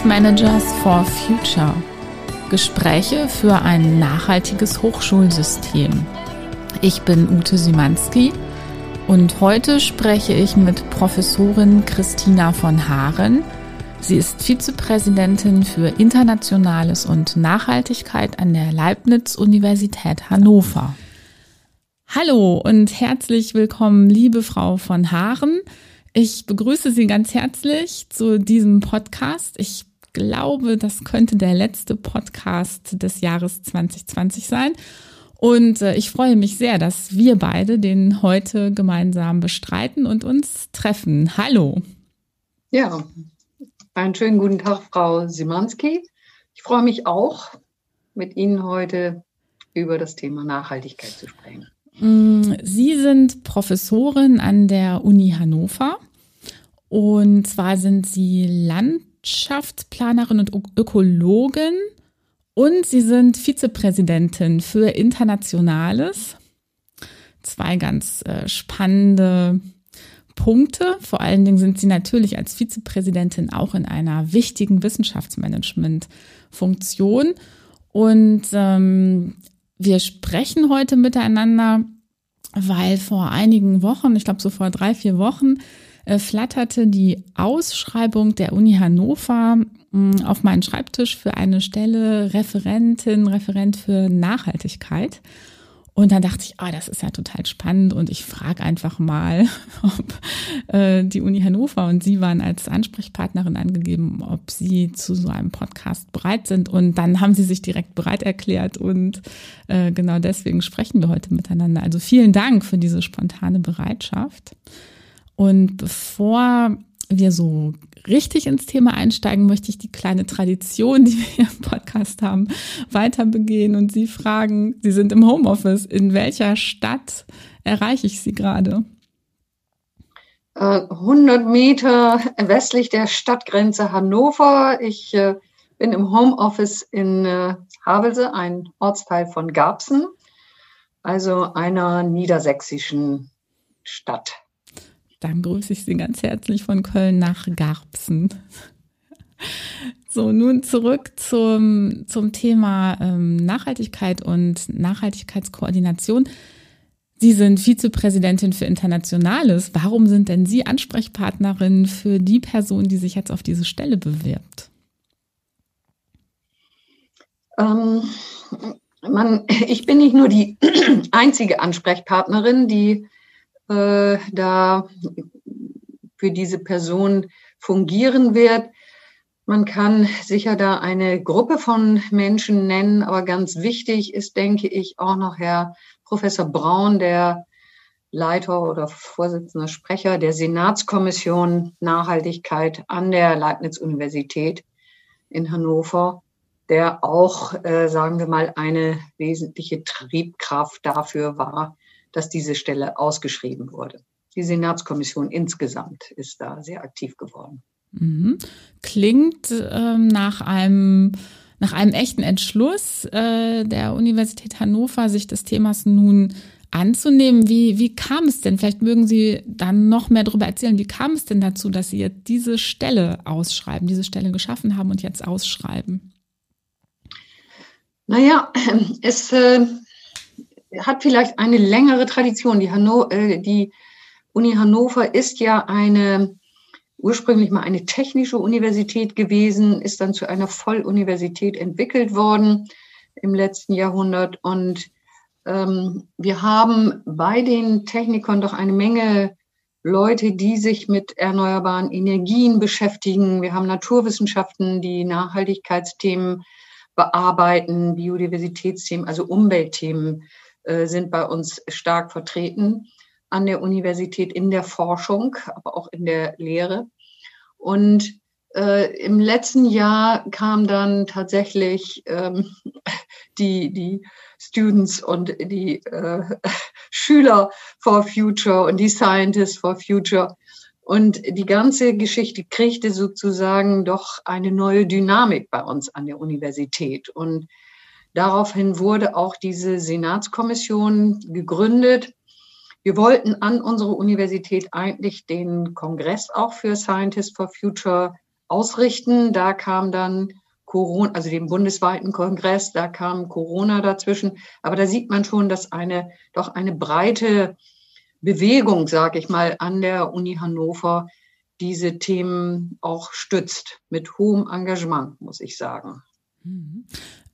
Wissensmanagers for Future. Gespräche für ein nachhaltiges Hochschulsystem. Ich bin Ute Simanski und heute spreche ich mit Professorin Christina von Haaren. Sie ist Vizepräsidentin für Internationales und Nachhaltigkeit an der Leibniz-Universität Hannover. Hallo und herzlich willkommen, liebe Frau von Haaren. Ich begrüße Sie ganz herzlich zu diesem Podcast. Ich glaube, das könnte der letzte Podcast des Jahres 2020 sein. Und äh, ich freue mich sehr, dass wir beide den heute gemeinsam bestreiten und uns treffen. Hallo. Ja, einen schönen guten Tag, Frau Simanski. Ich freue mich auch, mit Ihnen heute über das Thema Nachhaltigkeit zu sprechen. Mm, Sie sind Professorin an der Uni Hannover und zwar sind Sie Landschaftsplanerin und Ökologin und Sie sind Vizepräsidentin für Internationales. Zwei ganz äh, spannende Punkte. Vor allen Dingen sind Sie natürlich als Vizepräsidentin auch in einer wichtigen Wissenschaftsmanagement-Funktion. Und ähm, wir sprechen heute miteinander, weil vor einigen Wochen, ich glaube so vor drei, vier Wochen, flatterte die Ausschreibung der Uni Hannover mm, auf meinen Schreibtisch für eine Stelle Referentin, Referent für Nachhaltigkeit. Und dann dachte ich, ah, das ist ja total spannend und ich frage einfach mal, ob äh, die Uni Hannover und Sie waren als Ansprechpartnerin angegeben, ob Sie zu so einem Podcast bereit sind. Und dann haben Sie sich direkt bereit erklärt und äh, genau deswegen sprechen wir heute miteinander. Also vielen Dank für diese spontane Bereitschaft. Und bevor wir so richtig ins Thema einsteigen, möchte ich die kleine Tradition, die wir hier im Podcast haben, weiter begehen und Sie fragen, Sie sind im Homeoffice, in welcher Stadt erreiche ich Sie gerade? 100 äh, Meter westlich der Stadtgrenze Hannover. Ich äh, bin im Homeoffice in äh, Havelse, ein Ortsteil von Garbsen, also einer niedersächsischen Stadt. Dann grüße ich Sie ganz herzlich von Köln nach Garbsen. So, nun zurück zum, zum Thema ähm, Nachhaltigkeit und Nachhaltigkeitskoordination. Sie sind Vizepräsidentin für Internationales. Warum sind denn Sie Ansprechpartnerin für die Person, die sich jetzt auf diese Stelle bewirbt? Ähm, man, ich bin nicht nur die einzige Ansprechpartnerin, die äh, da für diese Person fungieren wird. Man kann sicher da eine Gruppe von Menschen nennen, aber ganz wichtig ist, denke ich, auch noch Herr Professor Braun, der Leiter oder Vorsitzender Sprecher der Senatskommission Nachhaltigkeit an der Leibniz-Universität in Hannover, der auch, äh, sagen wir mal, eine wesentliche Triebkraft dafür war, dass diese Stelle ausgeschrieben wurde. Die Senatskommission insgesamt ist da sehr aktiv geworden. Mhm. Klingt ähm, nach einem nach einem echten Entschluss äh, der Universität Hannover, sich des Themas nun anzunehmen. Wie, wie kam es denn? Vielleicht mögen Sie dann noch mehr darüber erzählen. Wie kam es denn dazu, dass Sie jetzt diese Stelle ausschreiben, diese Stelle geschaffen haben und jetzt ausschreiben? Naja, es äh, hat vielleicht eine längere Tradition. Die, Hanno, äh, die Uni Hannover ist ja eine ursprünglich mal eine technische Universität gewesen, ist dann zu einer Volluniversität entwickelt worden im letzten Jahrhundert. Und ähm, wir haben bei den Technikern doch eine Menge Leute, die sich mit erneuerbaren Energien beschäftigen. Wir haben Naturwissenschaften, die Nachhaltigkeitsthemen bearbeiten, Biodiversitätsthemen, also Umweltthemen äh, sind bei uns stark vertreten an der Universität in der Forschung, aber auch in der Lehre. Und äh, im letzten Jahr kam dann tatsächlich ähm, die, die Students und die äh, Schüler for Future und die Scientists for Future. Und die ganze Geschichte kriegte sozusagen doch eine neue Dynamik bei uns an der Universität. Und Daraufhin wurde auch diese Senatskommission gegründet. Wir wollten an unsere Universität eigentlich den Kongress auch für Scientists for Future ausrichten. Da kam dann Corona, also dem bundesweiten Kongress, da kam Corona dazwischen. Aber da sieht man schon, dass eine doch eine breite Bewegung, sage ich mal, an der Uni Hannover diese Themen auch stützt mit hohem Engagement, muss ich sagen.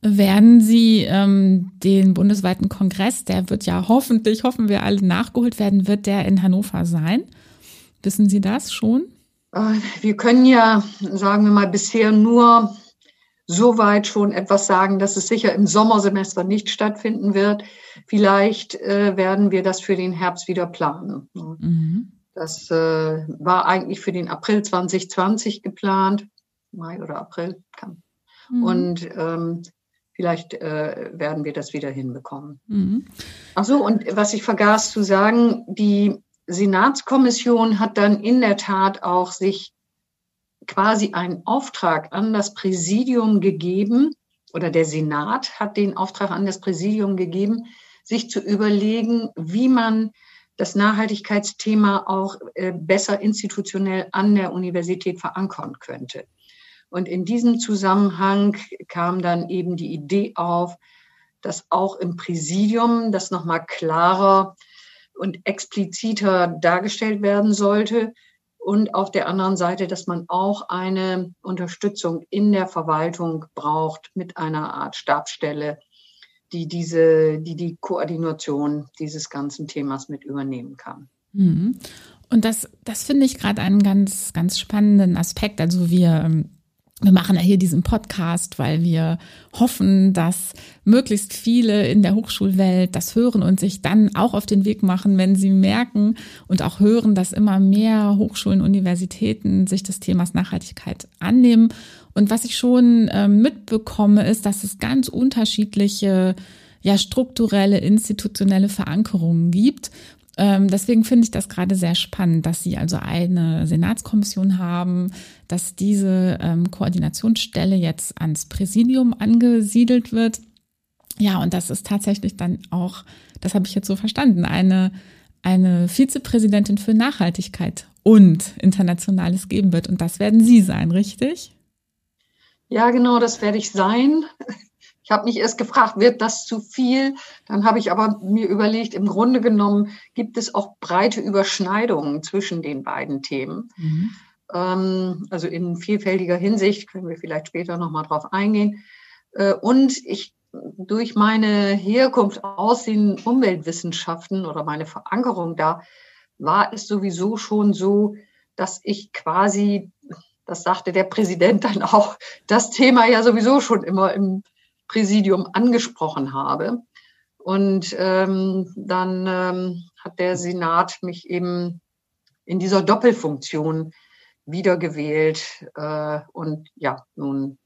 Werden Sie ähm, den bundesweiten Kongress, der wird ja hoffentlich, hoffen wir alle, nachgeholt werden, wird der in Hannover sein? Wissen Sie das schon? Äh, wir können ja, sagen wir mal, bisher nur so weit schon etwas sagen, dass es sicher im Sommersemester nicht stattfinden wird. Vielleicht äh, werden wir das für den Herbst wieder planen. Mhm. Das äh, war eigentlich für den April 2020 geplant, Mai oder April. Kann. Mhm. Und ähm, vielleicht äh, werden wir das wieder hinbekommen. Mhm. Ach so, und was ich vergaß zu sagen, die Senatskommission hat dann in der Tat auch sich quasi einen Auftrag an das Präsidium gegeben, oder der Senat hat den Auftrag an das Präsidium gegeben, sich zu überlegen, wie man das Nachhaltigkeitsthema auch äh, besser institutionell an der Universität verankern könnte. Und in diesem Zusammenhang kam dann eben die Idee auf, dass auch im Präsidium das nochmal klarer und expliziter dargestellt werden sollte. Und auf der anderen Seite, dass man auch eine Unterstützung in der Verwaltung braucht mit einer Art Stabsstelle, die diese, die die Koordination dieses ganzen Themas mit übernehmen kann. Mhm. Und das, das finde ich gerade einen ganz, ganz spannenden Aspekt. Also wir ähm, wir machen ja hier diesen Podcast, weil wir hoffen, dass möglichst viele in der Hochschulwelt das hören und sich dann auch auf den Weg machen, wenn sie merken und auch hören, dass immer mehr Hochschulen, Universitäten sich des Themas Nachhaltigkeit annehmen. Und was ich schon äh, mitbekomme, ist, dass es ganz unterschiedliche ja, strukturelle, institutionelle Verankerungen gibt ähm, deswegen finde ich das gerade sehr spannend, dass Sie also eine Senatskommission haben, dass diese ähm, Koordinationsstelle jetzt ans Präsidium angesiedelt wird. Ja, und das ist tatsächlich dann auch, das habe ich jetzt so verstanden, eine, eine Vizepräsidentin für Nachhaltigkeit und Internationales geben wird. Und das werden Sie sein, richtig? Ja, genau, das werde ich sein. Ich habe mich erst gefragt, wird das zu viel? Dann habe ich aber mir überlegt, im Grunde genommen gibt es auch breite Überschneidungen zwischen den beiden Themen. Mhm. Ähm, also in vielfältiger Hinsicht können wir vielleicht später nochmal drauf eingehen. Äh, und ich durch meine Herkunft aus den Umweltwissenschaften oder meine Verankerung da war es sowieso schon so, dass ich quasi, das sagte der Präsident dann auch, das Thema ja sowieso schon immer im Präsidium angesprochen habe. Und ähm, dann ähm, hat der Senat mich eben in dieser Doppelfunktion wiedergewählt. Äh, und ja, nun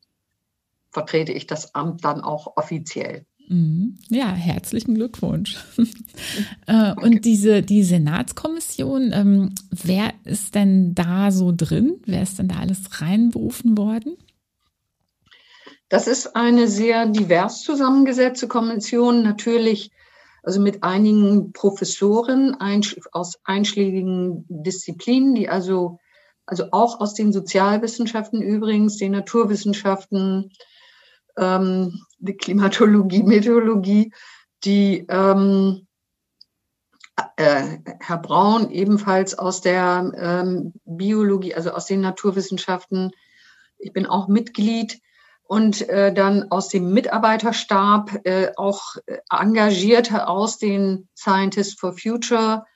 vertrete ich das Amt dann auch offiziell. Mhm. Ja, herzlichen Glückwunsch. Äh, und diese die Senatskommission, ähm, wer ist denn da so drin? Wer ist denn da alles reinberufen worden? Das ist eine sehr divers zusammengesetzte Kommission, natürlich also mit einigen Professoren aus einschlägigen Disziplinen, die also, also auch aus den Sozialwissenschaften übrigens, den Naturwissenschaften, ähm, die Klimatologie, Meteorologie, die ähm, äh, Herr Braun ebenfalls aus der ähm, Biologie, also aus den Naturwissenschaften. Ich bin auch Mitglied und äh, dann aus dem Mitarbeiterstab äh, auch äh, Engagierte aus den Scientists for Future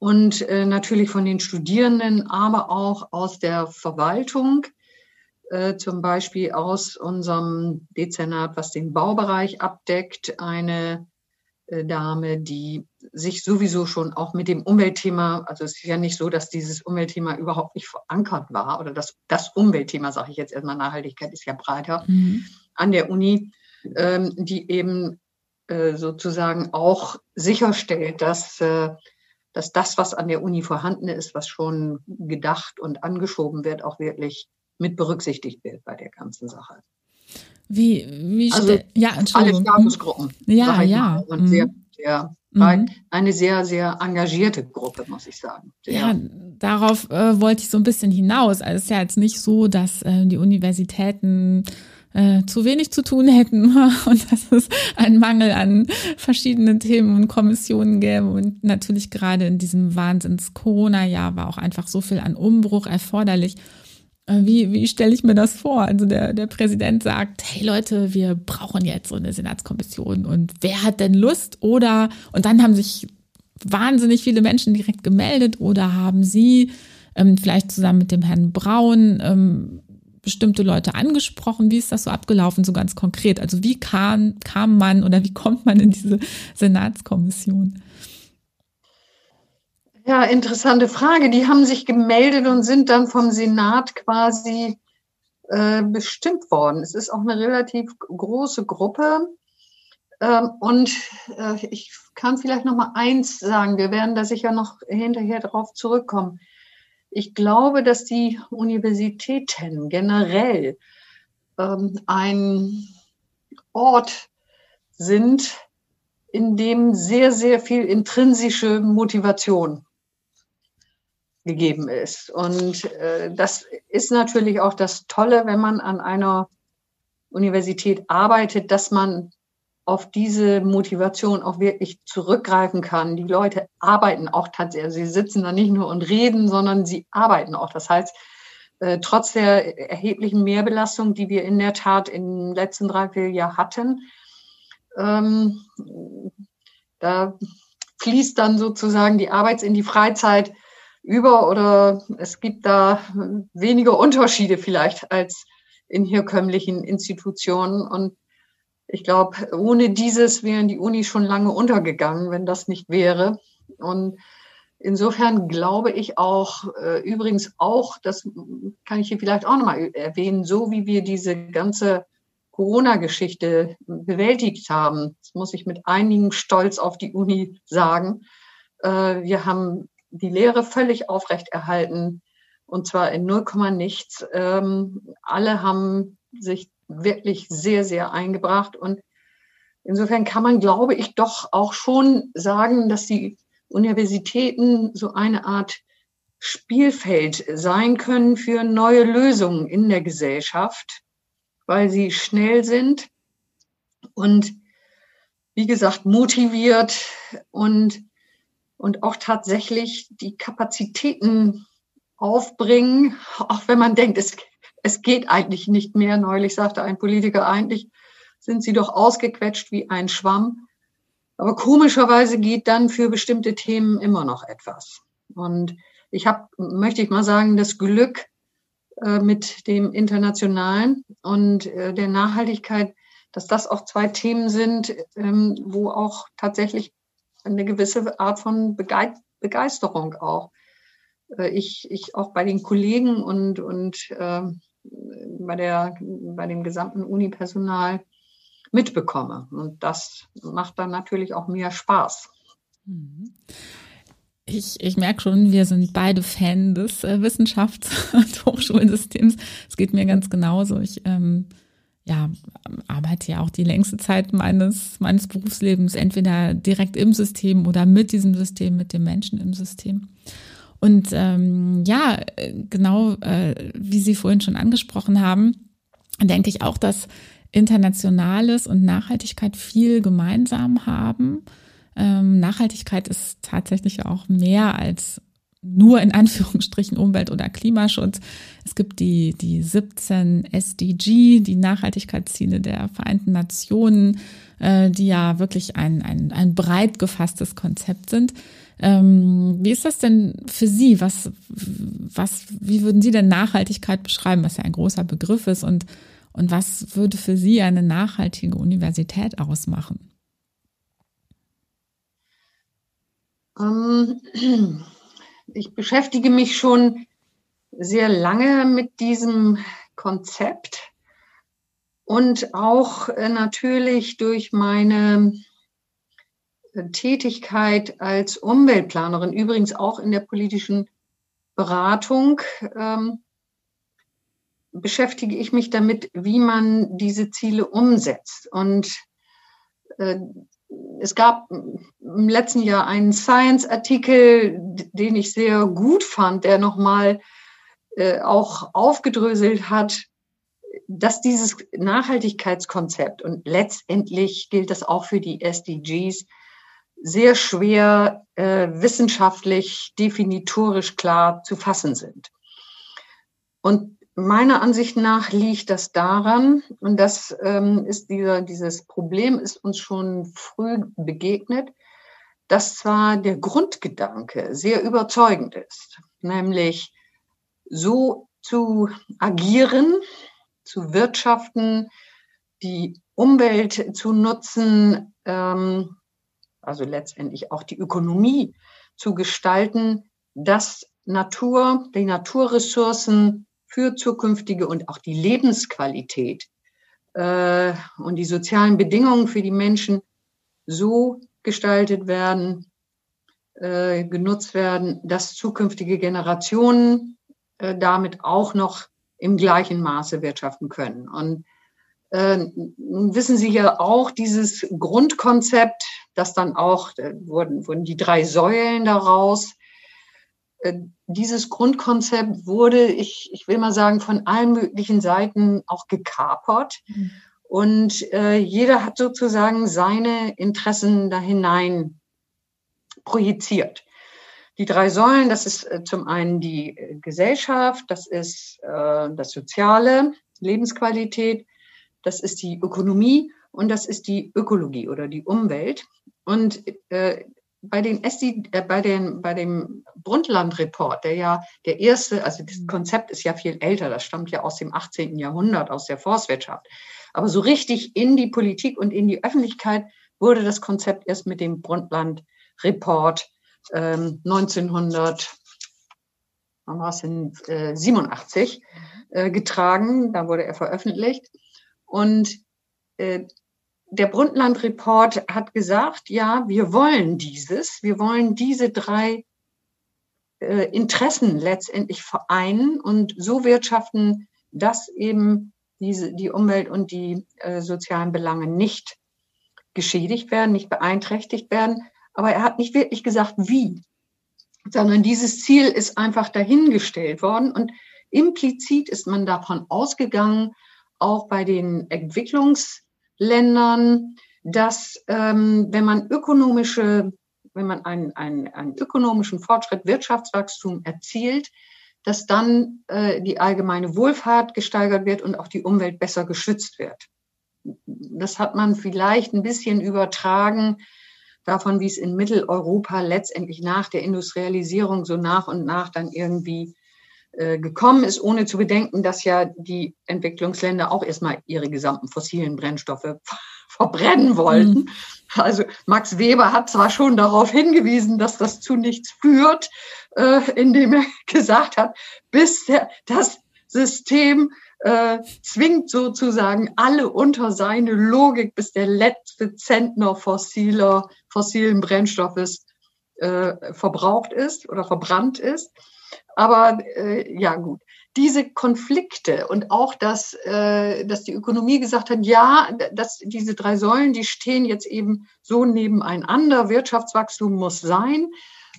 und äh, natürlich von den Studierenden, aber auch aus der Verwaltung, äh, zum Beispiel aus unserem Dezernat, was den Baubereich abdeckt, eine äh, Dame, die sich sowieso schon auch mit dem Umweltthema, also es ist ja nicht so, dass dieses Umweltthema überhaupt nicht verankert war oder das, das Umweltthema, sage ich jetzt erstmal, Nachhaltigkeit ist ja breiter mhm. an der Uni, ähm, die eben äh, sozusagen auch sicherstellt, dass, äh, dass das, was an der Uni vorhanden ist, was schon gedacht und angeschoben wird, auch wirklich mit berücksichtigt wird bei der ganzen Sache. Wie, wie also, ja, Entschuldigung. Alle Statusgruppen. Ja, ja. Und mhm. sehr, sehr Mhm. Eine sehr, sehr engagierte Gruppe, muss ich sagen. Sehr. Ja, darauf äh, wollte ich so ein bisschen hinaus. Also es ist ja jetzt nicht so, dass äh, die Universitäten äh, zu wenig zu tun hätten und dass es einen Mangel an verschiedenen Themen und Kommissionen gäbe. Und natürlich gerade in diesem Wahnsinns-Corona-Jahr war auch einfach so viel an Umbruch erforderlich. Äh, wie, wie stelle ich mir das vor? Also der, der Präsident sagt, hey Leute, wir brauchen jetzt so eine Senatskommission und wer hat denn Lust? Oder, und dann haben sich wahnsinnig viele Menschen direkt gemeldet oder haben sie ähm, vielleicht zusammen mit dem Herrn Braun ähm, bestimmte Leute angesprochen? Wie ist das so abgelaufen, so ganz konkret? Also wie kam, kam man oder wie kommt man in diese Senatskommission? Ja, interessante Frage. Die haben sich gemeldet und sind dann vom Senat quasi äh, bestimmt worden. Es ist auch eine relativ große Gruppe. Ähm, und äh, ich kann vielleicht noch mal eins sagen. Wir werden da sicher noch hinterher drauf zurückkommen. Ich glaube, dass die Universitäten generell ähm, ein Ort sind, in dem sehr, sehr viel intrinsische Motivation gegeben ist. Und äh, das ist natürlich auch das Tolle, wenn man an einer Universität arbeitet, dass man auf diese Motivation auch wirklich zurückgreifen kann. Die Leute arbeiten auch tatsächlich. Sie sitzen da nicht nur und reden, sondern sie arbeiten auch. Das heißt, äh, trotz der erheblichen Mehrbelastung, die wir in der Tat im letzten Dreivierteljahr hatten, ähm, da fließt dann sozusagen die Arbeits- in die Freizeit über oder es gibt da weniger Unterschiede vielleicht als in herkömmlichen Institutionen. Und ich glaube, ohne dieses wären die Unis schon lange untergegangen, wenn das nicht wäre. Und insofern glaube ich auch, äh, übrigens auch, das kann ich hier vielleicht auch nochmal erwähnen, so wie wir diese ganze Corona-Geschichte bewältigt haben, das muss ich mit einigen Stolz auf die Uni sagen. Äh, wir haben die Lehre völlig aufrechterhalten und zwar in 0, nichts. Ähm, alle haben sich wirklich sehr, sehr eingebracht. Und insofern kann man, glaube ich, doch auch schon sagen, dass die Universitäten so eine Art Spielfeld sein können für neue Lösungen in der Gesellschaft, weil sie schnell sind und, wie gesagt, motiviert und, und auch tatsächlich die Kapazitäten aufbringen, auch wenn man denkt, es es geht eigentlich nicht mehr. Neulich sagte ein Politiker, eigentlich sind sie doch ausgequetscht wie ein Schwamm. Aber komischerweise geht dann für bestimmte Themen immer noch etwas. Und ich habe, möchte ich mal sagen, das Glück äh, mit dem Internationalen und äh, der Nachhaltigkeit, dass das auch zwei Themen sind, ähm, wo auch tatsächlich eine gewisse Art von Begeisterung auch äh, ich, ich auch bei den Kollegen und, und äh, bei, der, bei dem gesamten Unipersonal mitbekomme. Und das macht dann natürlich auch mehr Spaß. Mhm. Ich, ich merke schon, wir sind beide Fan des äh, Wissenschafts- und Hochschulsystems. Es geht mir ganz genauso. Ich ähm, ja, arbeite ja auch die längste Zeit meines, meines Berufslebens entweder direkt im System oder mit diesem System, mit den Menschen im System. Und ähm, ja, genau äh, wie Sie vorhin schon angesprochen haben, denke ich auch, dass Internationales und Nachhaltigkeit viel gemeinsam haben. Ähm, Nachhaltigkeit ist tatsächlich auch mehr als nur in Anführungsstrichen Umwelt- oder Klimaschutz. Es gibt die, die 17 SDG, die Nachhaltigkeitsziele der Vereinten Nationen, äh, die ja wirklich ein, ein, ein breit gefasstes Konzept sind. Ähm, wie ist das denn für Sie? Was, was, wie würden Sie denn Nachhaltigkeit beschreiben, was ja ein großer Begriff ist? Und, und was würde für Sie eine nachhaltige Universität ausmachen? Ähm, ich beschäftige mich schon sehr lange mit diesem Konzept und auch äh, natürlich durch meine Tätigkeit als Umweltplanerin, übrigens auch in der politischen Beratung, ähm, beschäftige ich mich damit, wie man diese Ziele umsetzt. Und äh, es gab im letzten Jahr einen Science-Artikel, den ich sehr gut fand, der nochmal äh, auch aufgedröselt hat, dass dieses Nachhaltigkeitskonzept und letztendlich gilt das auch für die SDGs, sehr schwer äh, wissenschaftlich definitorisch klar zu fassen sind. Und meiner Ansicht nach liegt das daran, und das ähm, ist dieser, dieses Problem ist uns schon früh begegnet, dass zwar der Grundgedanke sehr überzeugend ist, nämlich so zu agieren, zu wirtschaften, die Umwelt zu nutzen, ähm, also letztendlich auch die Ökonomie zu gestalten, dass Natur, die Naturressourcen für zukünftige und auch die Lebensqualität äh, und die sozialen Bedingungen für die Menschen so gestaltet werden, äh, genutzt werden, dass zukünftige Generationen äh, damit auch noch im gleichen Maße wirtschaften können. Und äh, wissen Sie ja auch dieses Grundkonzept, das dann auch, äh, wurden, wurden die drei Säulen daraus. Äh, dieses Grundkonzept wurde, ich, ich will mal sagen, von allen möglichen Seiten auch gekapert. Mhm. Und äh, jeder hat sozusagen seine Interessen da hinein projiziert. Die drei Säulen, das ist äh, zum einen die äh, Gesellschaft, das ist äh, das Soziale, Lebensqualität das ist die Ökonomie und das ist die Ökologie oder die Umwelt. Und äh, bei, den SD, äh, bei, den, bei dem Brundtland-Report, der ja der erste, also das Konzept ist ja viel älter, das stammt ja aus dem 18. Jahrhundert, aus der Forstwirtschaft. Aber so richtig in die Politik und in die Öffentlichkeit wurde das Konzept erst mit dem Brundtland-Report ähm, 1900, wann war es denn, äh, 87 äh, getragen. Da wurde er veröffentlicht. Und äh, der Brundtland-Report hat gesagt, ja, wir wollen dieses, wir wollen diese drei äh, Interessen letztendlich vereinen und so wirtschaften, dass eben diese, die Umwelt und die äh, sozialen Belange nicht geschädigt werden, nicht beeinträchtigt werden. Aber er hat nicht wirklich gesagt, wie, sondern dieses Ziel ist einfach dahingestellt worden und implizit ist man davon ausgegangen, auch bei den Entwicklungsländern, dass ähm, wenn man ökonomische, wenn man einen, einen, einen ökonomischen Fortschritt, Wirtschaftswachstum erzielt, dass dann äh, die allgemeine Wohlfahrt gesteigert wird und auch die Umwelt besser geschützt wird. Das hat man vielleicht ein bisschen übertragen davon, wie es in Mitteleuropa letztendlich nach der Industrialisierung so nach und nach dann irgendwie gekommen ist, ohne zu bedenken, dass ja die Entwicklungsländer auch erstmal ihre gesamten fossilen Brennstoffe verbrennen wollten. Mhm. Also Max Weber hat zwar schon darauf hingewiesen, dass das zu nichts führt, äh, indem er gesagt hat, bis der, das System äh, zwingt sozusagen alle unter seine Logik, bis der letzte Zentner fossiler, fossilen Brennstoffes äh, verbraucht ist oder verbrannt ist. Aber äh, ja gut, diese Konflikte und auch, dass, äh, dass die Ökonomie gesagt hat, ja, dass diese drei Säulen, die stehen jetzt eben so nebeneinander. Wirtschaftswachstum muss sein,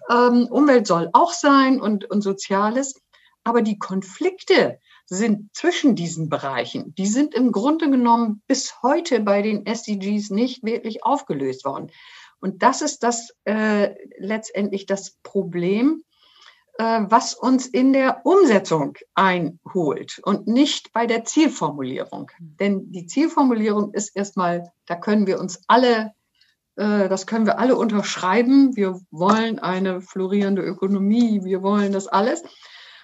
ähm, Umwelt soll auch sein und, und Soziales. Aber die Konflikte sind zwischen diesen Bereichen, die sind im Grunde genommen bis heute bei den SDGs nicht wirklich aufgelöst worden. Und das ist das äh, letztendlich das Problem, was uns in der Umsetzung einholt und nicht bei der Zielformulierung. Denn die Zielformulierung ist erstmal, da können wir uns alle, äh, das können wir alle unterschreiben. Wir wollen eine florierende Ökonomie, wir wollen das alles.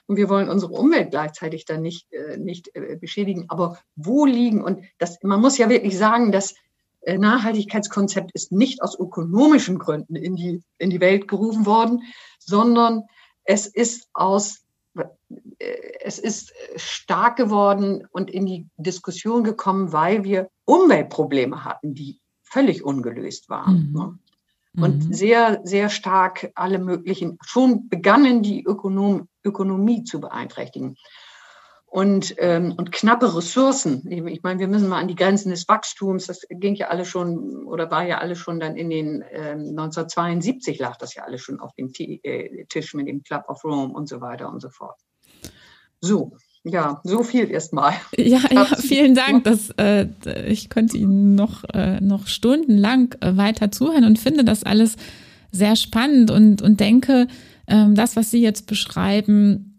Und wir wollen unsere Umwelt gleichzeitig dann nicht, äh, nicht beschädigen. Aber wo liegen, und das, man muss ja wirklich sagen, dass Nachhaltigkeitskonzept ist nicht aus ökonomischen Gründen in die, in die Welt gerufen worden, sondern es ist aus, es ist stark geworden und in die Diskussion gekommen, weil wir Umweltprobleme hatten, die völlig ungelöst waren. Mhm. Ne? Und mhm. sehr, sehr stark alle möglichen, schon begannen die Ökonom, Ökonomie zu beeinträchtigen. Und, ähm, und knappe Ressourcen. Ich, meine, wir müssen mal an die Grenzen des Wachstums, das ging ja alles schon oder war ja alles schon dann in den ähm, 1972 lag das ja alles schon auf dem T äh, Tisch mit dem Club of Rome und so weiter und so fort. So, ja, so viel erstmal. Ja, ja, vielen Dank. Das, äh, ich könnte Ihnen noch, äh, noch stundenlang äh, weiter zuhören und finde das alles sehr spannend und, und denke, ähm, das, was Sie jetzt beschreiben,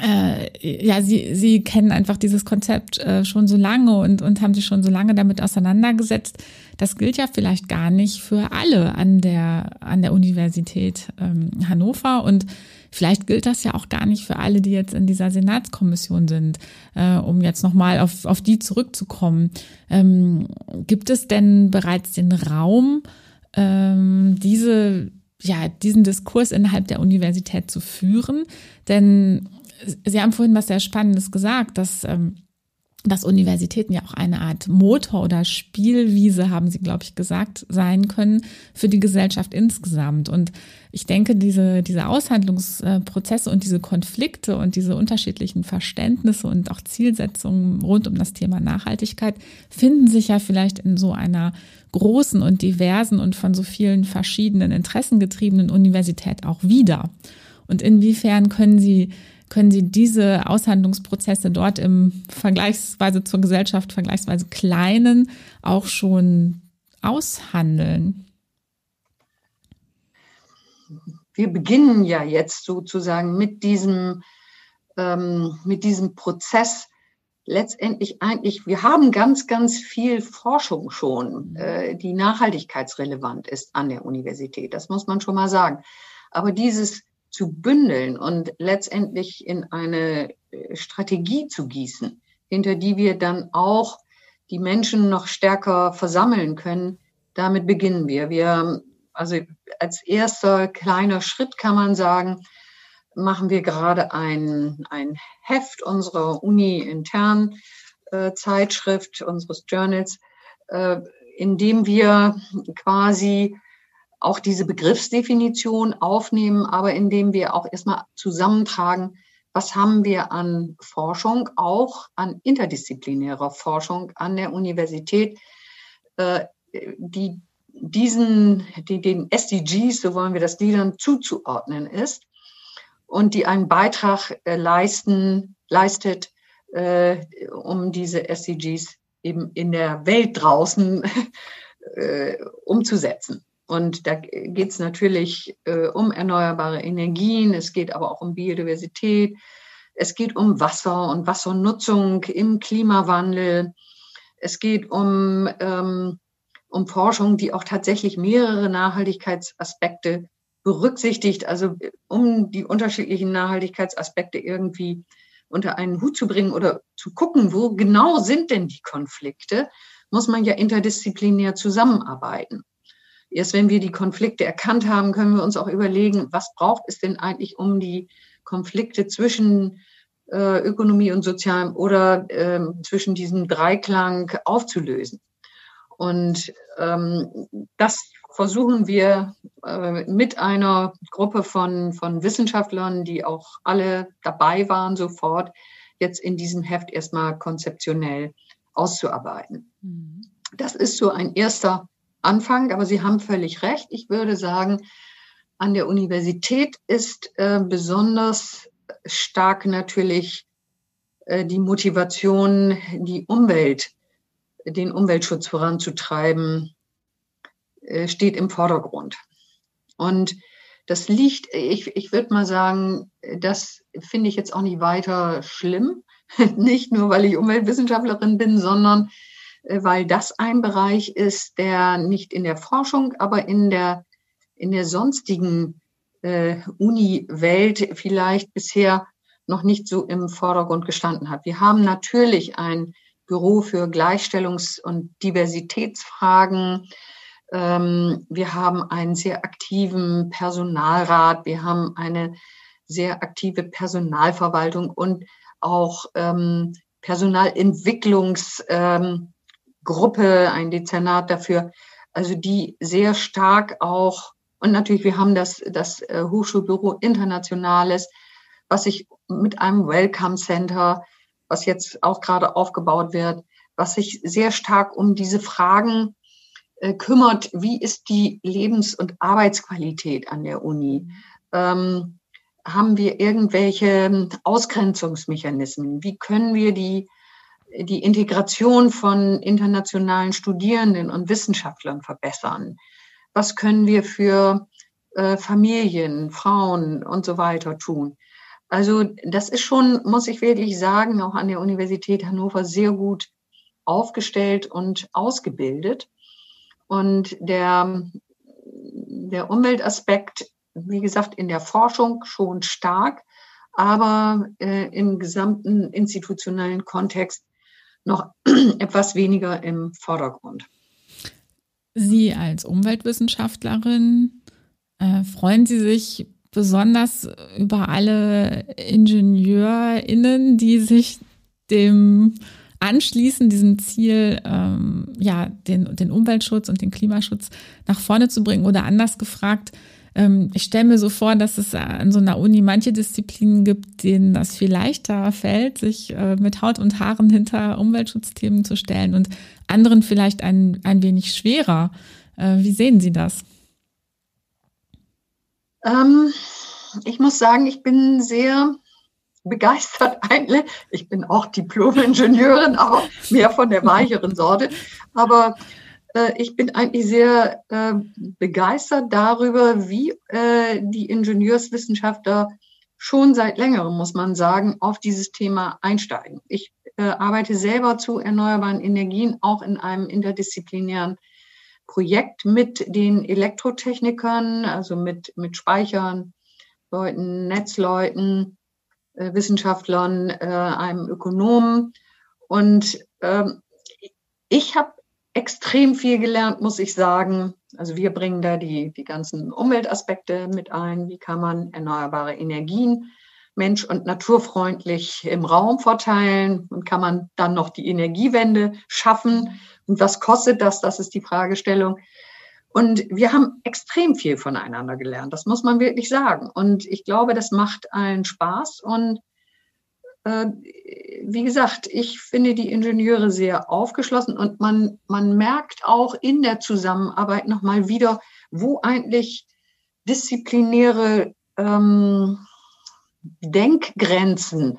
äh, ja, sie, sie kennen einfach dieses Konzept äh, schon so lange und, und haben sich schon so lange damit auseinandergesetzt. Das gilt ja vielleicht gar nicht für alle an der, an der Universität ähm, Hannover und vielleicht gilt das ja auch gar nicht für alle, die jetzt in dieser Senatskommission sind, äh, um jetzt nochmal auf, auf die zurückzukommen. Ähm, gibt es denn bereits den Raum, ähm, diese ja, diesen Diskurs innerhalb der Universität zu führen. Denn Sie haben vorhin was sehr Spannendes gesagt, dass, ähm, dass Universitäten ja auch eine Art Motor oder Spielwiese, haben Sie, glaube ich, gesagt, sein können für die Gesellschaft insgesamt. Und ich denke, diese, diese Aushandlungsprozesse und diese Konflikte und diese unterschiedlichen Verständnisse und auch Zielsetzungen rund um das Thema Nachhaltigkeit finden sich ja vielleicht in so einer großen und diversen und von so vielen verschiedenen Interessen getriebenen Universität auch wieder. Und inwiefern können Sie können Sie diese Aushandlungsprozesse dort im vergleichsweise zur Gesellschaft vergleichsweise kleinen auch schon aushandeln? Wir beginnen ja jetzt sozusagen mit diesem, ähm, mit diesem Prozess letztendlich eigentlich, wir haben ganz, ganz viel Forschung schon, äh, die nachhaltigkeitsrelevant ist an der Universität. Das muss man schon mal sagen. Aber dieses zu bündeln und letztendlich in eine äh, Strategie zu gießen, hinter die wir dann auch die Menschen noch stärker versammeln können. Damit beginnen wir. Wir, also als erster kleiner Schritt kann man sagen, machen wir gerade ein, ein Heft unserer Uni intern äh, Zeitschrift, unseres Journals, äh, in dem wir quasi auch diese Begriffsdefinition aufnehmen, aber indem wir auch erstmal zusammentragen, was haben wir an Forschung, auch an interdisziplinärer Forschung an der Universität, äh, die diesen, die den SDGs, so wollen wir das Liedern, zuzuordnen ist und die einen Beitrag äh, leisten, leistet, äh, um diese SDGs eben in der Welt draußen umzusetzen. Und da geht es natürlich äh, um erneuerbare Energien, es geht aber auch um Biodiversität, es geht um Wasser und Wassernutzung im Klimawandel, es geht um, ähm, um Forschung, die auch tatsächlich mehrere Nachhaltigkeitsaspekte berücksichtigt, also um die unterschiedlichen Nachhaltigkeitsaspekte irgendwie unter einen Hut zu bringen oder zu gucken, wo genau sind denn die Konflikte, muss man ja interdisziplinär zusammenarbeiten. Erst wenn wir die Konflikte erkannt haben, können wir uns auch überlegen, was braucht es denn eigentlich, um die Konflikte zwischen äh, Ökonomie und Sozialem oder äh, zwischen diesem Dreiklang aufzulösen. Und ähm, das versuchen wir äh, mit einer Gruppe von, von Wissenschaftlern, die auch alle dabei waren, sofort jetzt in diesem Heft erstmal konzeptionell auszuarbeiten. Mhm. Das ist so ein erster Anfang, aber Sie haben völlig recht. Ich würde sagen, an der Universität ist äh, besonders stark natürlich äh, die Motivation, die Umwelt, den Umweltschutz voranzutreiben, äh, steht im Vordergrund. Und das liegt, ich, ich würde mal sagen, das finde ich jetzt auch nicht weiter schlimm. nicht nur, weil ich Umweltwissenschaftlerin bin, sondern weil das ein Bereich ist, der nicht in der Forschung, aber in der, in der sonstigen äh, Uni-Welt vielleicht bisher noch nicht so im Vordergrund gestanden hat. Wir haben natürlich ein Büro für Gleichstellungs- und Diversitätsfragen. Ähm, wir haben einen sehr aktiven Personalrat. Wir haben eine sehr aktive Personalverwaltung und auch ähm, Personalentwicklungs, ähm, Gruppe, ein Dezernat dafür, also die sehr stark auch, und natürlich, wir haben das, das äh, Hochschulbüro Internationales, was sich mit einem Welcome Center was jetzt auch gerade aufgebaut wird, was sich sehr stark um diese Fragen äh, kümmert, wie ist die Lebens- und Arbeitsqualität an der Uni? Ähm, haben wir irgendwelche Ausgrenzungsmechanismen? Wie können wir die, die Integration von internationalen Studierenden und Wissenschaftlern verbessern? Was können wir für äh, Familien, Frauen und so weiter tun? Also das ist schon, muss ich wirklich sagen, auch an der Universität Hannover sehr gut aufgestellt und ausgebildet. Und der, der Umweltaspekt, wie gesagt, in der Forschung schon stark, aber äh, im gesamten institutionellen Kontext noch etwas weniger im Vordergrund. Sie als Umweltwissenschaftlerin, äh, freuen Sie sich besonders über alle IngenieurInnen, die sich dem anschließen, diesem Ziel, ähm, ja, den, den Umweltschutz und den Klimaschutz nach vorne zu bringen? Oder anders gefragt, ich stelle mir so vor, dass es an so einer Uni manche Disziplinen gibt, denen das viel leichter fällt, sich äh, mit Haut und Haaren hinter Umweltschutzthemen zu stellen und anderen vielleicht ein, ein wenig schwerer. Äh, wie sehen Sie das? Ähm, ich muss sagen, ich bin sehr begeistert eigentlich. Ich bin auch Diplom-Ingenieurin, aber mehr von der weicheren Sorte. Aber äh, ich bin eigentlich sehr äh, begeistert darüber, wie äh, die Ingenieurswissenschaftler schon seit längerem, muss man sagen, auf dieses Thema einsteigen. Ich äh, arbeite selber zu erneuerbaren Energien, auch in einem interdisziplinären Projekt mit den Elektrotechnikern, also mit, mit Speichern, Leuten, Netzleuten, äh, Wissenschaftlern, äh, einem Ökonomen. Und ähm, ich habe extrem viel gelernt, muss ich sagen. Also wir bringen da die, die ganzen Umweltaspekte mit ein. Wie kann man erneuerbare Energien mensch- und naturfreundlich im Raum verteilen? Und kann man dann noch die Energiewende schaffen? Und was kostet das? Das ist die Fragestellung. Und wir haben extrem viel voneinander gelernt. Das muss man wirklich sagen. Und ich glaube, das macht allen Spaß. Und wie gesagt, ich finde die Ingenieure sehr aufgeschlossen und man, man merkt auch in der Zusammenarbeit nochmal wieder, wo eigentlich disziplinäre ähm, Denkgrenzen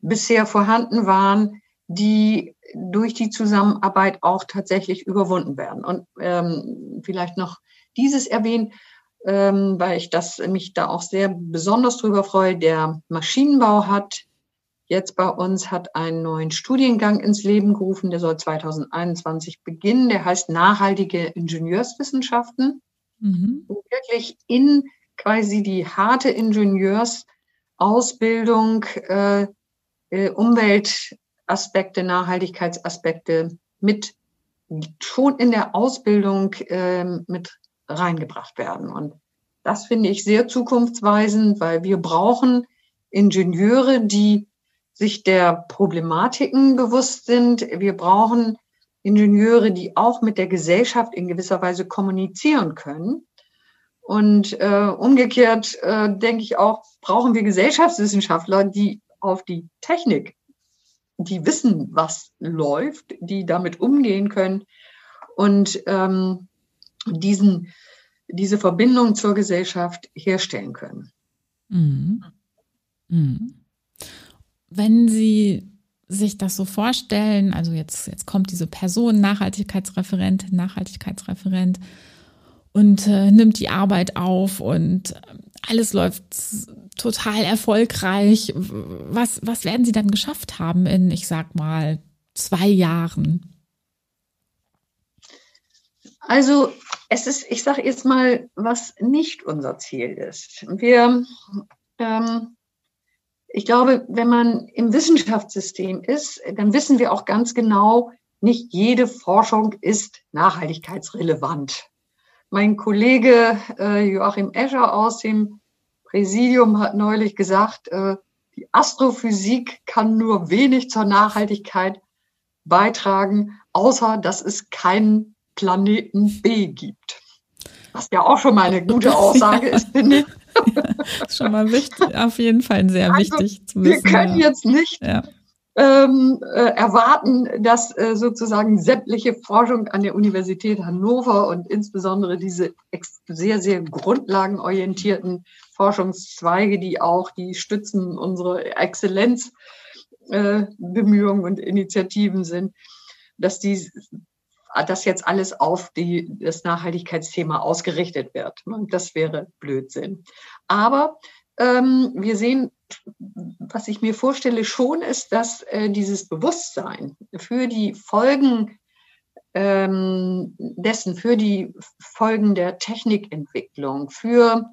bisher vorhanden waren, die durch die Zusammenarbeit auch tatsächlich überwunden werden. Und ähm, vielleicht noch dieses erwähnen, ähm, weil ich das mich da auch sehr besonders drüber freue. Der Maschinenbau hat jetzt bei uns hat einen neuen Studiengang ins Leben gerufen, der soll 2021 beginnen. Der heißt nachhaltige Ingenieurswissenschaften. Mhm. Und wirklich in quasi die harte Ingenieursausbildung äh, äh, Umwelt Aspekte, Nachhaltigkeitsaspekte mit schon in der Ausbildung äh, mit reingebracht werden. Und das finde ich sehr zukunftsweisend, weil wir brauchen Ingenieure, die sich der Problematiken bewusst sind. Wir brauchen Ingenieure, die auch mit der Gesellschaft in gewisser Weise kommunizieren können. Und äh, umgekehrt äh, denke ich auch, brauchen wir Gesellschaftswissenschaftler, die auf die Technik die wissen, was läuft, die damit umgehen können und ähm, diesen, diese Verbindung zur Gesellschaft herstellen können. Mhm. Mhm. Wenn Sie sich das so vorstellen, also jetzt, jetzt kommt diese Person, Nachhaltigkeitsreferentin, Nachhaltigkeitsreferent und äh, nimmt die Arbeit auf und alles läuft total erfolgreich. Was, was werden Sie dann geschafft haben in, ich sag mal, zwei Jahren? Also es ist, ich sage jetzt mal, was nicht unser Ziel ist. Wir, ähm, ich glaube, wenn man im Wissenschaftssystem ist, dann wissen wir auch ganz genau, nicht jede Forschung ist nachhaltigkeitsrelevant. Mein Kollege äh, Joachim Escher aus dem Präsidium hat neulich gesagt, äh, die Astrophysik kann nur wenig zur Nachhaltigkeit beitragen, außer dass es keinen Planeten B gibt. Was ja auch schon mal eine gute Aussage ist, finde ich. Ja, schon mal wichtig, auf jeden Fall sehr also, wichtig zu wissen. Wir können ja. jetzt nicht ja. ähm, äh, erwarten, dass äh, sozusagen sämtliche Forschung an der Universität Hannover und insbesondere diese sehr, sehr grundlagenorientierten Forschungszweige, die auch die stützen unsere Exzellenzbemühungen äh, und Initiativen sind, dass die dass jetzt alles auf die, das Nachhaltigkeitsthema ausgerichtet wird. Das wäre Blödsinn. Aber ähm, wir sehen, was ich mir vorstelle schon, ist, dass äh, dieses Bewusstsein für die Folgen ähm, dessen, für die Folgen der Technikentwicklung, für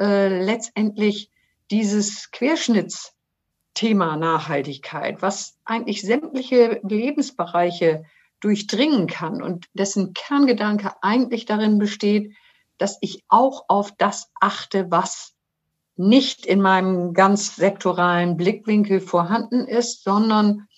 äh, letztendlich dieses Querschnittsthema Nachhaltigkeit, was eigentlich sämtliche Lebensbereiche durchdringen kann und dessen Kerngedanke eigentlich darin besteht, dass ich auch auf das achte, was nicht in meinem ganz sektoralen Blickwinkel vorhanden ist, sondern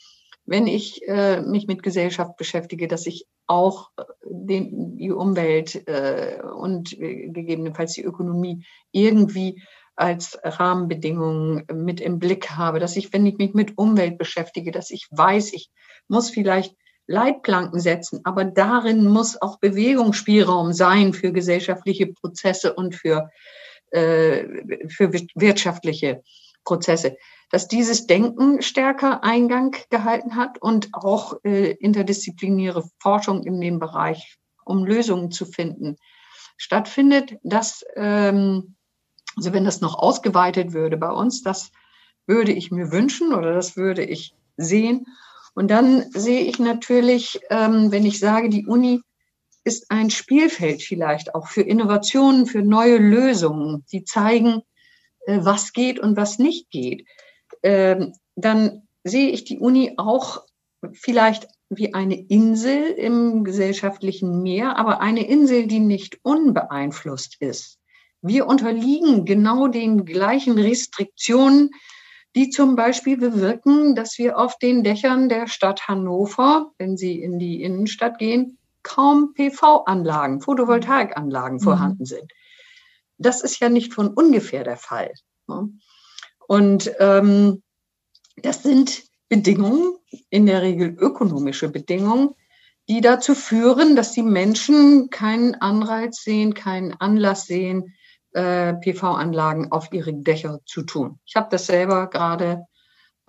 wenn ich äh, mich mit Gesellschaft beschäftige, dass ich auch äh, den, die Umwelt äh, und äh, gegebenenfalls die Ökonomie irgendwie als Rahmenbedingungen mit im Blick habe, dass ich, wenn ich mich mit Umwelt beschäftige, dass ich weiß, ich muss vielleicht Leitplanken setzen, aber darin muss auch Bewegungsspielraum sein für gesellschaftliche Prozesse und für, äh, für wirtschaftliche Prozesse. Dass dieses Denken stärker Eingang gehalten hat und auch äh, interdisziplinäre Forschung in dem Bereich, um Lösungen zu finden, stattfindet, dass, ähm, also wenn das noch ausgeweitet würde bei uns, das würde ich mir wünschen oder das würde ich sehen. Und dann sehe ich natürlich, ähm, wenn ich sage, die Uni ist ein Spielfeld vielleicht auch für Innovationen, für neue Lösungen, die zeigen, äh, was geht und was nicht geht, ähm, dann sehe ich die Uni auch vielleicht wie eine Insel im gesellschaftlichen Meer, aber eine Insel, die nicht unbeeinflusst ist. Wir unterliegen genau den gleichen Restriktionen, die zum Beispiel bewirken, dass wir auf den Dächern der Stadt Hannover, wenn Sie in die Innenstadt gehen, kaum PV-Anlagen, Photovoltaikanlagen mhm. vorhanden sind. Das ist ja nicht von ungefähr der Fall. Ne? Und ähm, das sind Bedingungen, in der Regel ökonomische Bedingungen, die dazu führen, dass die Menschen keinen Anreiz sehen, keinen Anlass sehen, äh, PV-Anlagen auf ihre Dächer zu tun. Ich habe das selber gerade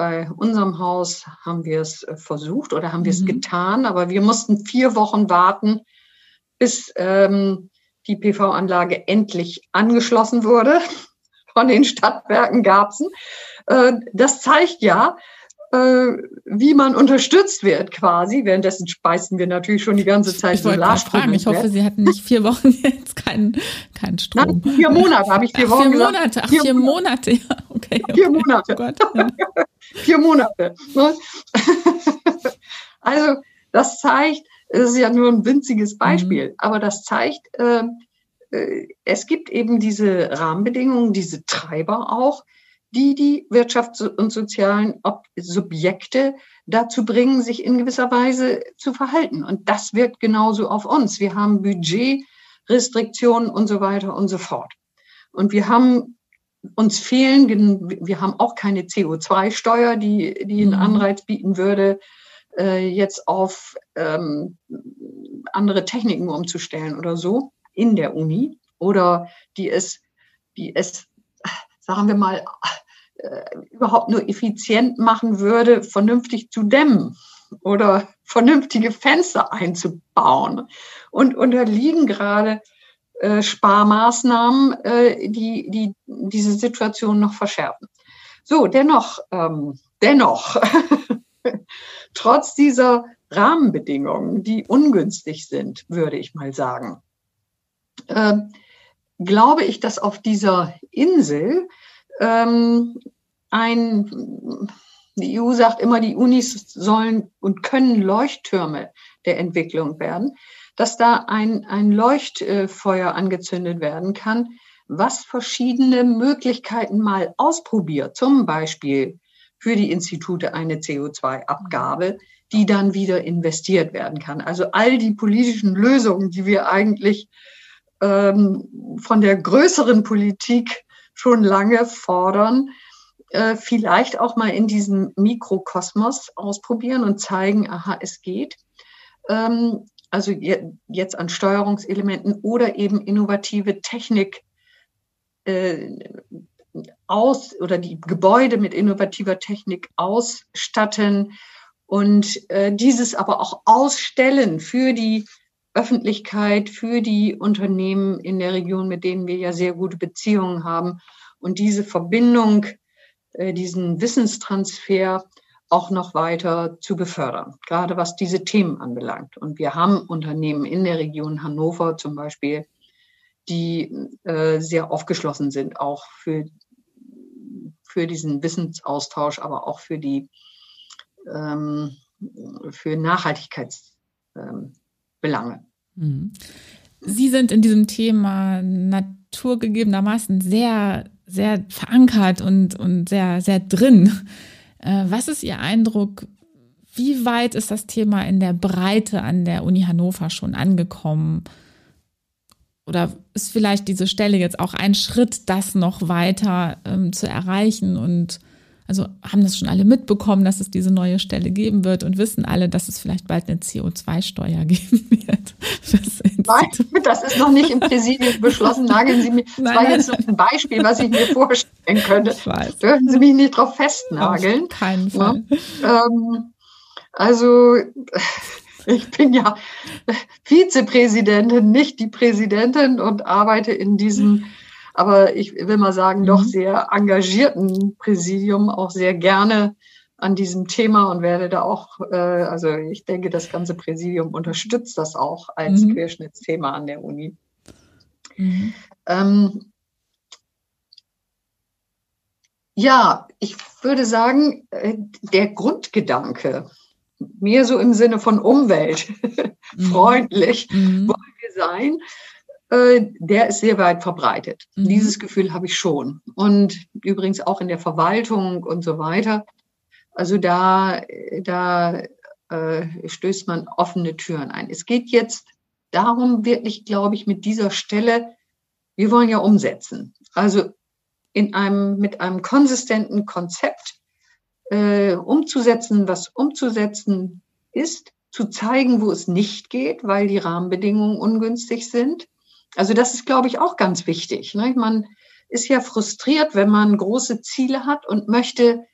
bei unserem Haus haben wir es äh, versucht oder haben wir es mhm. getan, aber wir mussten vier Wochen warten, bis ähm, die PV-Anlage endlich angeschlossen wurde. Von den Stadtwerken Garbsen. Äh, das zeigt ja, wie man unterstützt wird quasi. Währenddessen speisen wir natürlich schon die ganze Zeit ich Solarstrom. Ich hoffe, Sie hatten nicht vier Wochen jetzt keinen keinen Strom. Nein, vier Monate habe ich vier Wochen. Vier Monate, ach vier, vier Monate. ja, okay. Vier okay. Monate. Oh Gott, ja. vier Monate. Ne? also das zeigt, es ist ja nur ein winziges Beispiel, mhm. aber das zeigt, ähm, äh, es gibt eben diese Rahmenbedingungen, diese Treiber auch, die die Wirtschafts- und sozialen Subjekte dazu bringen, sich in gewisser Weise zu verhalten. Und das wirkt genauso auf uns. Wir haben Budgetrestriktionen und so weiter und so fort. Und wir haben uns fehlen, wir haben auch keine CO2-Steuer, die, die einen mhm. Anreiz bieten würde, äh, jetzt auf ähm, andere Techniken umzustellen oder so in der Uni oder die es, die es sagen wir mal, äh, überhaupt nur effizient machen würde, vernünftig zu dämmen oder vernünftige Fenster einzubauen. Und unterliegen gerade äh, Sparmaßnahmen, äh, die, die diese Situation noch verschärfen. So, dennoch, ähm, dennoch, trotz dieser Rahmenbedingungen, die ungünstig sind, würde ich mal sagen, äh, glaube ich, dass auf dieser Insel ähm, ein, die EU sagt immer, die Unis sollen und können Leuchttürme der Entwicklung werden, dass da ein, ein Leuchtfeuer angezündet werden kann, was verschiedene Möglichkeiten mal ausprobiert, zum Beispiel für die Institute eine CO2-Abgabe, die dann wieder investiert werden kann. Also all die politischen Lösungen, die wir eigentlich ähm, von der größeren Politik schon lange fordern, äh, vielleicht auch mal in diesem Mikrokosmos ausprobieren und zeigen, aha, es geht. Ähm, also jetzt an Steuerungselementen oder eben innovative Technik äh, aus oder die Gebäude mit innovativer Technik ausstatten und äh, dieses aber auch ausstellen für die Öffentlichkeit, für die Unternehmen in der Region, mit denen wir ja sehr gute Beziehungen haben. Und diese Verbindung, äh, diesen Wissenstransfer auch noch weiter zu befördern, gerade was diese Themen anbelangt. Und wir haben Unternehmen in der Region Hannover zum Beispiel, die äh, sehr aufgeschlossen sind, auch für, für diesen Wissensaustausch, aber auch für die ähm, für Nachhaltigkeitsbelange. Ähm, Sie sind in diesem Thema naturgegebenermaßen sehr, sehr verankert und, und sehr, sehr drin. Äh, was ist Ihr Eindruck? Wie weit ist das Thema in der Breite an der Uni Hannover schon angekommen? Oder ist vielleicht diese Stelle jetzt auch ein Schritt, das noch weiter ähm, zu erreichen und also haben das schon alle mitbekommen, dass es diese neue Stelle geben wird und wissen alle, dass es vielleicht bald eine CO2-Steuer geben wird. Nein, das ist noch nicht im Präsidium beschlossen. Nageln Sie mich. Das nein, war jetzt nein. ein Beispiel, was ich mir vorstellen könnte. Dürfen Sie mich nicht drauf festnageln. Auf keinen Fall. Ja, ähm, also ich bin ja Vizepräsidentin, nicht die Präsidentin und arbeite in diesem aber ich will mal sagen, doch mhm. sehr engagierten Präsidium auch sehr gerne an diesem Thema und werde da auch, äh, also ich denke, das ganze Präsidium unterstützt das auch als mhm. Querschnittsthema an der Uni. Mhm. Ähm, ja, ich würde sagen, äh, der Grundgedanke, mehr so im Sinne von umweltfreundlich mhm. wollen wir sein, der ist sehr weit verbreitet. Mhm. Dieses Gefühl habe ich schon. Und übrigens auch in der Verwaltung und so weiter. Also da, da äh, stößt man offene Türen ein. Es geht jetzt darum, wirklich, glaube ich, mit dieser Stelle, wir wollen ja umsetzen. Also in einem, mit einem konsistenten Konzept äh, umzusetzen, was umzusetzen ist, zu zeigen, wo es nicht geht, weil die Rahmenbedingungen ungünstig sind also das ist, glaube ich, auch ganz wichtig. Ne? Man ist ja frustriert, wenn man große Ziele hat und möchte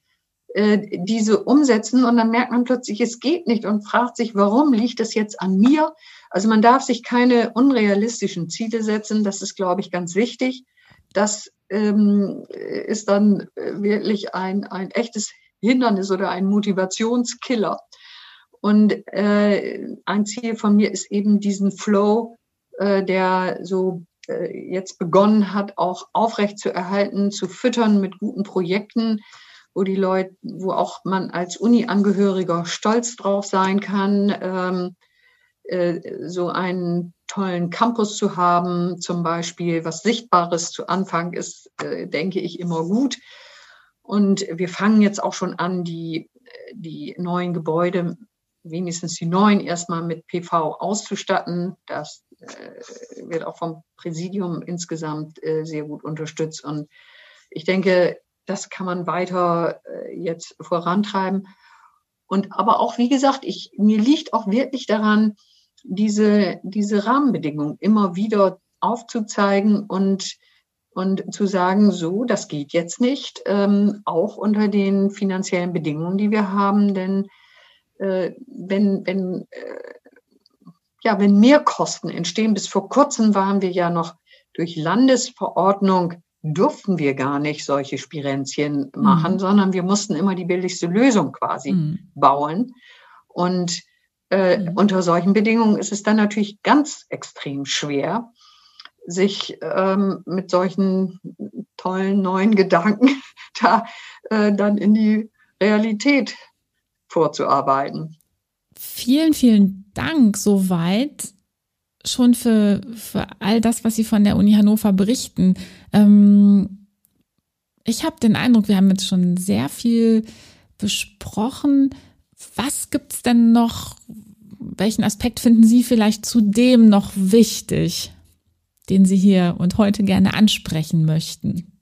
äh, diese umsetzen und dann merkt man plötzlich, es geht nicht und fragt sich, warum liegt das jetzt an mir? Also man darf sich keine unrealistischen Ziele setzen. Das ist, glaube ich, ganz wichtig. Das ähm, ist dann wirklich ein, ein echtes Hindernis oder ein Motivationskiller. Und äh, ein Ziel von mir ist eben diesen Flow äh, der so äh, jetzt begonnen hat, auch aufrecht zu erhalten, zu füttern mit guten Projekten, wo die Leute, wo auch man als Uni-Angehöriger stolz drauf sein kann, ähm, äh, so einen tollen Campus zu haben, zum Beispiel was Sichtbares zu Anfang ist, äh, denke ich, immer gut. Und wir fangen jetzt auch schon an, die, die neuen Gebäude, wenigstens die neuen, erstmal mit PV auszustatten. Das wird auch vom Präsidium insgesamt äh, sehr gut unterstützt. Und ich denke, das kann man weiter äh, jetzt vorantreiben. Und aber auch, wie gesagt, ich, mir liegt auch wirklich daran, diese, diese Rahmenbedingungen immer wieder aufzuzeigen und, und zu sagen, so, das geht jetzt nicht, ähm, auch unter den finanziellen Bedingungen, die wir haben. Denn äh, wenn, wenn äh, ja, wenn Mehrkosten entstehen, bis vor kurzem waren wir ja noch durch Landesverordnung durften wir gar nicht solche Spirenzchen machen, mhm. sondern wir mussten immer die billigste Lösung quasi mhm. bauen. Und äh, mhm. unter solchen Bedingungen ist es dann natürlich ganz extrem schwer, sich ähm, mit solchen tollen neuen Gedanken da äh, dann in die Realität vorzuarbeiten. Vielen, vielen Dank soweit schon für, für all das, was Sie von der Uni Hannover berichten. Ähm, ich habe den Eindruck, wir haben jetzt schon sehr viel besprochen. Was gibt es denn noch? Welchen Aspekt finden Sie vielleicht zudem noch wichtig, den Sie hier und heute gerne ansprechen möchten?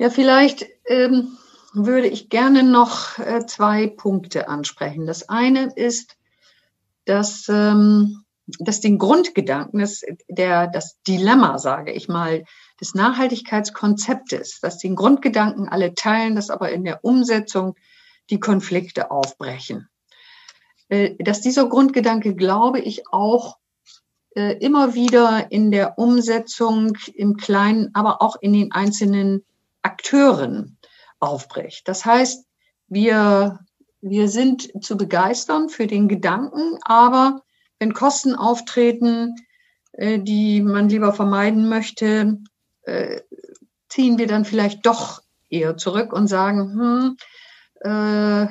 Ja, vielleicht ähm, würde ich gerne noch äh, zwei Punkte ansprechen. Das eine ist, dass, ähm, dass den Grundgedanken, das, der, das Dilemma, sage ich mal, des Nachhaltigkeitskonzeptes, dass den Grundgedanken alle teilen, dass aber in der Umsetzung die Konflikte aufbrechen. Äh, dass dieser Grundgedanke, glaube ich, auch äh, immer wieder in der Umsetzung im Kleinen, aber auch in den einzelnen Akteuren aufbricht. Das heißt, wir, wir sind zu begeistern für den Gedanken, aber wenn Kosten auftreten, äh, die man lieber vermeiden möchte, äh, ziehen wir dann vielleicht doch eher zurück und sagen, hm, äh,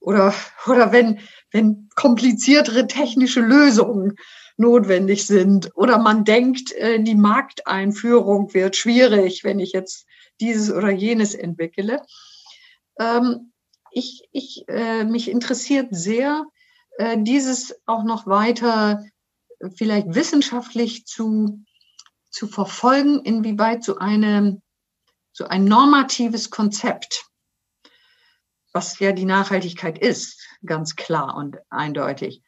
oder, oder wenn, wenn kompliziertere technische Lösungen notwendig sind oder man denkt, äh, die Markteinführung wird schwierig, wenn ich jetzt dieses oder jenes entwickle. Ähm, ich, ich, äh, mich interessiert sehr, äh, dieses auch noch weiter vielleicht wissenschaftlich zu, zu verfolgen, inwieweit so, eine, so ein normatives Konzept, was ja die Nachhaltigkeit ist, ganz klar und eindeutig,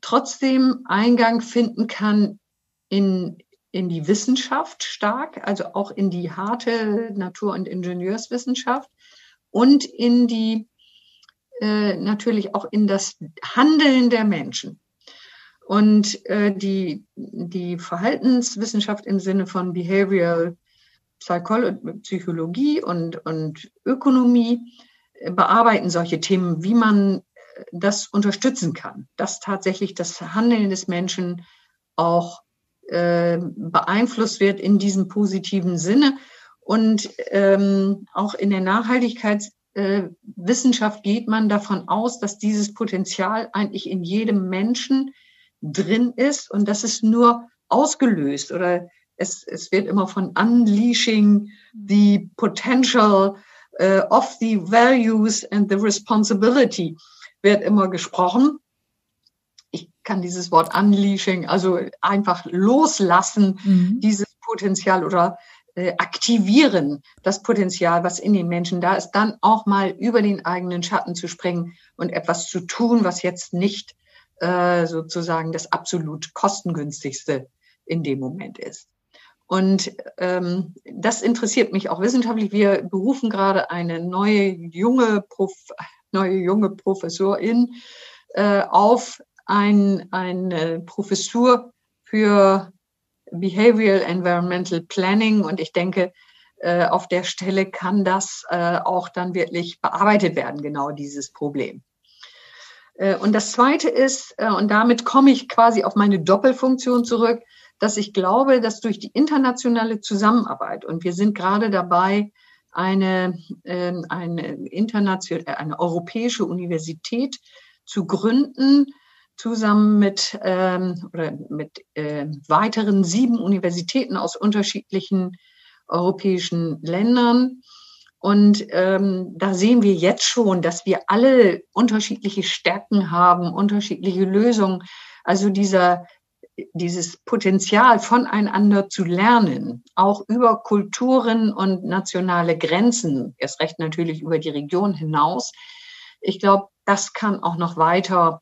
trotzdem Eingang finden kann in, in die Wissenschaft stark, also auch in die harte Natur- und Ingenieurswissenschaft und in die äh, natürlich auch in das Handeln der Menschen. Und äh, die, die Verhaltenswissenschaft im Sinne von Behavioral Psychologie und, und Ökonomie äh, bearbeiten solche Themen, wie man äh, das unterstützen kann, dass tatsächlich das Handeln des Menschen auch äh, beeinflusst wird in diesem positiven Sinne. Und ähm, auch in der Nachhaltigkeitswissenschaft äh, geht man davon aus, dass dieses Potenzial eigentlich in jedem Menschen drin ist und dass es nur ausgelöst oder es, es wird immer von unleashing the potential uh, of the values and the responsibility wird immer gesprochen kann dieses Wort unleashing, also einfach loslassen, mhm. dieses Potenzial oder äh, aktivieren das Potenzial, was in den Menschen da ist, dann auch mal über den eigenen Schatten zu springen und etwas zu tun, was jetzt nicht äh, sozusagen das absolut kostengünstigste in dem Moment ist. Und ähm, das interessiert mich auch wissenschaftlich. Wir berufen gerade eine neue junge, Prof neue junge Professorin äh, auf ein, eine Professur für Behavioral Environmental Planning und ich denke, äh, auf der Stelle kann das äh, auch dann wirklich bearbeitet werden, genau dieses Problem. Äh, und das Zweite ist, und damit komme ich quasi auf meine Doppelfunktion zurück, dass ich glaube, dass durch die internationale Zusammenarbeit, und wir sind gerade dabei, eine, ähm, eine, internationale, eine europäische Universität zu gründen, zusammen mit, ähm, oder mit äh, weiteren sieben Universitäten aus unterschiedlichen europäischen Ländern. Und ähm, da sehen wir jetzt schon, dass wir alle unterschiedliche Stärken haben, unterschiedliche Lösungen. Also dieser, dieses Potenzial voneinander zu lernen, auch über Kulturen und nationale Grenzen, erst recht natürlich über die Region hinaus. Ich glaube, das kann auch noch weiter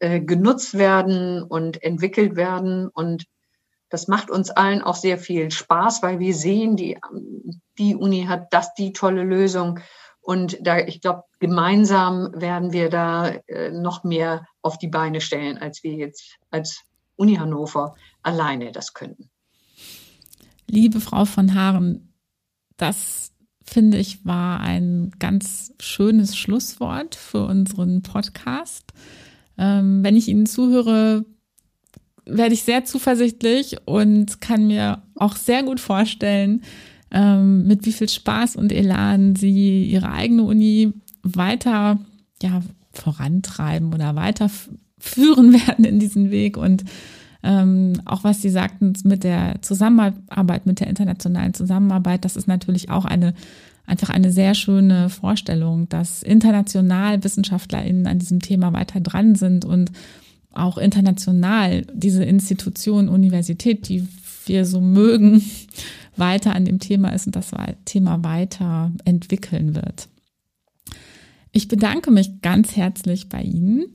äh, genutzt werden und entwickelt werden. Und das macht uns allen auch sehr viel Spaß, weil wir sehen, die, die Uni hat das, die tolle Lösung. Und da, ich glaube, gemeinsam werden wir da äh, noch mehr auf die Beine stellen, als wir jetzt als Uni Hannover alleine das könnten. Liebe Frau von Haaren, das finde ich war ein ganz schönes Schlusswort für unseren Podcast. Ähm, wenn ich Ihnen zuhöre, werde ich sehr zuversichtlich und kann mir auch sehr gut vorstellen, ähm, mit wie viel Spaß und Elan Sie Ihre eigene Uni weiter ja, vorantreiben oder weiterführen werden in diesen Weg. Und ähm, auch was Sie sagten mit der Zusammenarbeit, mit der internationalen Zusammenarbeit, das ist natürlich auch eine einfach eine sehr schöne Vorstellung, dass international WissenschaftlerInnen an diesem Thema weiter dran sind und auch international diese Institution, Universität, die wir so mögen, weiter an dem Thema ist und das Thema weiter entwickeln wird. Ich bedanke mich ganz herzlich bei Ihnen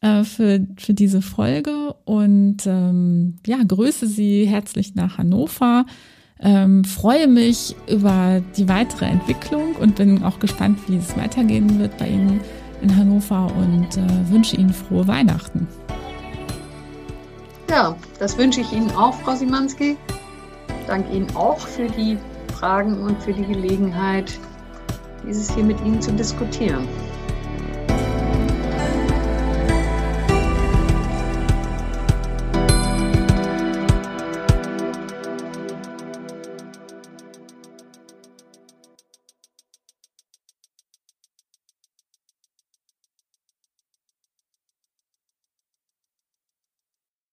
äh, für, für diese Folge und ähm, ja, grüße Sie herzlich nach Hannover. Ähm, freue mich über die weitere Entwicklung und bin auch gespannt, wie es weitergehen wird bei Ihnen in Hannover und äh, wünsche Ihnen frohe Weihnachten. Ja, das wünsche ich Ihnen auch, Frau Simanski. Danke Ihnen auch für die Fragen und für die Gelegenheit, dieses hier mit Ihnen zu diskutieren.